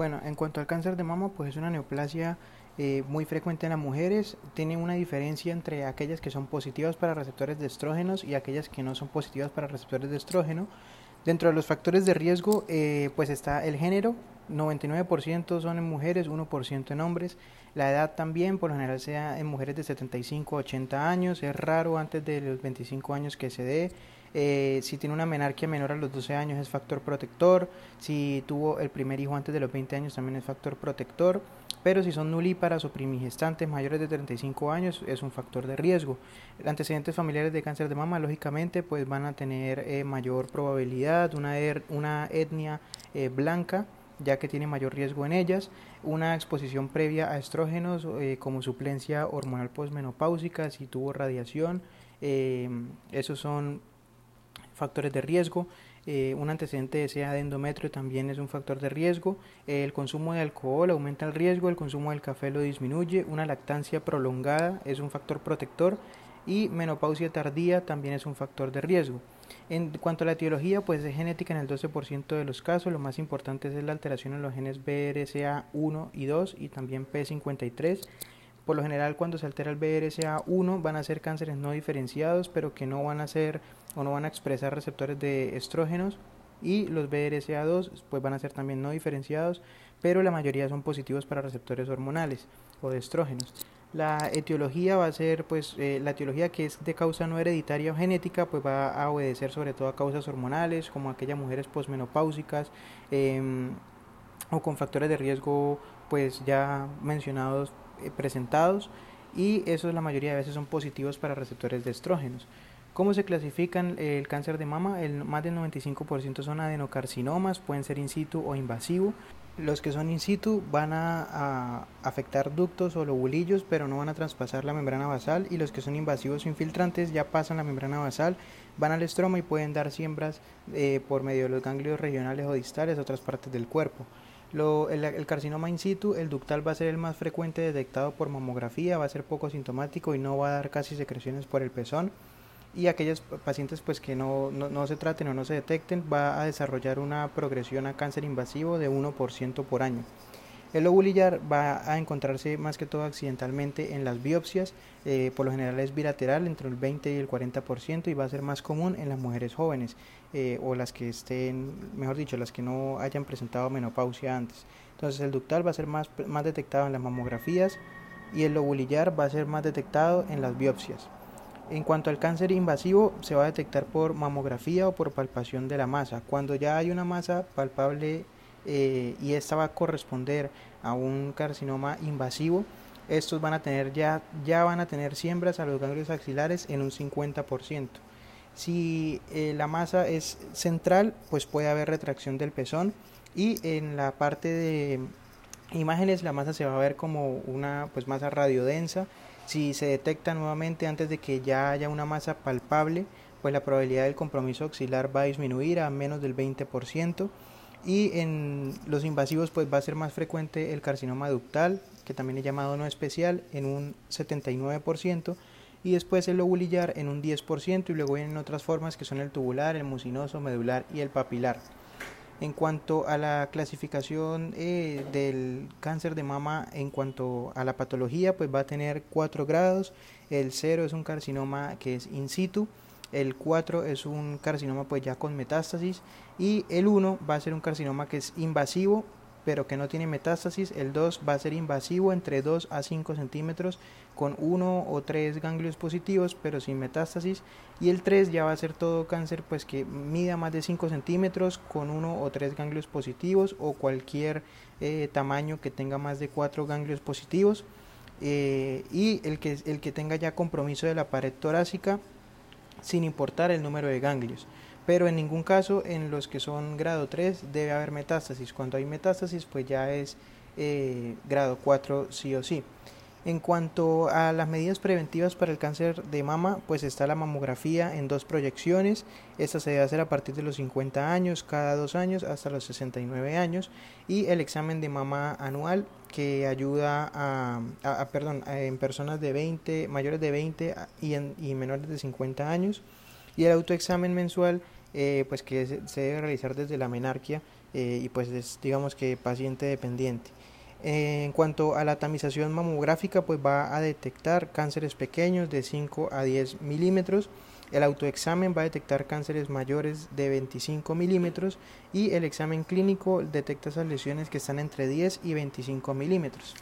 Bueno, en cuanto al cáncer de mama, pues es una neoplasia eh, muy frecuente en las mujeres. Tiene una diferencia entre aquellas que son positivas para receptores de estrógenos y aquellas que no son positivas para receptores de estrógeno. Dentro de los factores de riesgo, eh, pues está el género, 99% son en mujeres, 1% en hombres. La edad también, por lo general, sea en mujeres de 75 a 80 años. Es raro antes de los 25 años que se dé. Eh, si tiene una menarquia menor a los 12 años es factor protector. Si tuvo el primer hijo antes de los 20 años también es factor protector. Pero si son nulíparas o primigestantes mayores de 35 años es un factor de riesgo. Antecedentes familiares de cáncer de mama, lógicamente, pues van a tener eh, mayor probabilidad, una, una etnia eh, blanca ya que tiene mayor riesgo en ellas, una exposición previa a estrógenos eh, como suplencia hormonal posmenopáusica, si tuvo radiación, esos son factores de riesgo. Eh, un antecedente de sea de endometrio también es un factor de riesgo. el consumo de alcohol aumenta el riesgo, el consumo del café lo disminuye. Una lactancia prolongada es un factor protector y menopausia tardía también es un factor de riesgo. En cuanto a la etiología, pues es genética en el 12% de los casos. Lo más importante es la alteración en los genes BRCA1 y 2 y también P53. Por lo general, cuando se altera el BRCA1 van a ser cánceres no diferenciados, pero que no van a ser o no van a expresar receptores de estrógenos y los BRCA2 pues van a ser también no diferenciados, pero la mayoría son positivos para receptores hormonales o de estrógenos. La etiología va a ser, pues, eh, la etiología que es de causa no hereditaria o genética, pues va a obedecer sobre todo a causas hormonales, como aquellas mujeres posmenopáusicas em, o con factores de riesgo, pues ya mencionados, eh, presentados, y esos la mayoría de veces son positivos para receptores de estrógenos. ¿Cómo se clasifican el cáncer de mama? El, más del 95% son adenocarcinomas, pueden ser in situ o invasivo. Los que son in situ van a, afectar ductos o lobulillos, pero no van a traspasar la membrana basal. Y los que son invasivos o infiltrantes ya pasan la membrana basal, van al estroma y pueden dar siembras eh, por medio de los ganglios regionales o distales a otras partes del cuerpo. el, el, carcinoma in situ, el ductal va a ser el más frecuente detectado por mamografía, va a ser poco sintomático y no va a dar casi secreciones por el pezón y aquellos pacientes pues que no, no, se traten o no se detecten va a desarrollar una progresión a cáncer invasivo de 1% por año. El lobulillar va a encontrarse más que todo accidentalmente en las biopsias, eh, por lo general es bilateral entre el 20 y el 40% y va a ser más común en las mujeres jóvenes eh, o las que estén, mejor dicho, las que no hayan presentado menopausia antes. Entonces el ductal va a ser más, más detectado en las mamografías y el lobulillar va a ser más detectado en las biopsias. En cuanto al cáncer invasivo, se va a detectar por mamografía o por palpación de la masa. Cuando ya hay una masa palpable eh, y esta va a corresponder a un carcinoma invasivo, estos van a tener ya, ya van a tener siembras a los ganglios axilares en un 50%. Si eh, la masa es central, pues puede haber retracción del pezón y en la parte de imágenes la masa se va a ver como una pues masa radiodensa si se detecta nuevamente antes de que ya haya una masa palpable, pues la probabilidad del compromiso axilar va a disminuir a menos del 20% y en los invasivos pues va a ser más frecuente el carcinoma ductal, que también es llamado no especial, en un 79% y después el lobulillar en un 10% y luego vienen otras formas que son el tubular, el mucinoso, medular y el papilar. En cuanto a la clasificación eh, del cáncer de mama, en cuanto a la patología, pues va a tener cuatro grados. El 0 es un carcinoma que es in situ. El 4 es un carcinoma pues ya con metástasis. Y el 1 va a ser un carcinoma que es invasivo pero que no tiene metástasis. El 2 va a ser invasivo entre 2 a 5 centímetros con 1 o 3 ganglios positivos pero sin metástasis. Y el 3 ya va a ser todo cáncer pues que mida más de 5 centímetros con 1 o 3 ganglios positivos o cualquier eh, tamaño que tenga más de 4 ganglios positivos. Eh, y el que, el que tenga ya compromiso de la pared torácica sin importar el número de ganglios pero en ningún caso en los que son grado 3 debe haber metástasis. Cuando hay metástasis, pues ya es eh, grado 4 sí o sí. En cuanto a las medidas preventivas para el cáncer de mama, pues está la mamografía en dos proyecciones. Esta se debe hacer a partir de los 50 años, cada dos años hasta los 69 años. Y el examen de mama anual que ayuda a, perdón, en personas de 20, mayores de 20 y, y menores de 50 años y el autoexamen mensual eh, pues que se debe realizar desde la menarquia y pues es digamos que paciente dependiente. en cuanto a la tamización mamográfica, pues va a detectar cánceres pequeños de 5 a 10 milímetros el autoexamen va a detectar cánceres mayores de 25 milímetros y el examen clínico detecta esas lesiones que están entre 10 y 25 milímetros.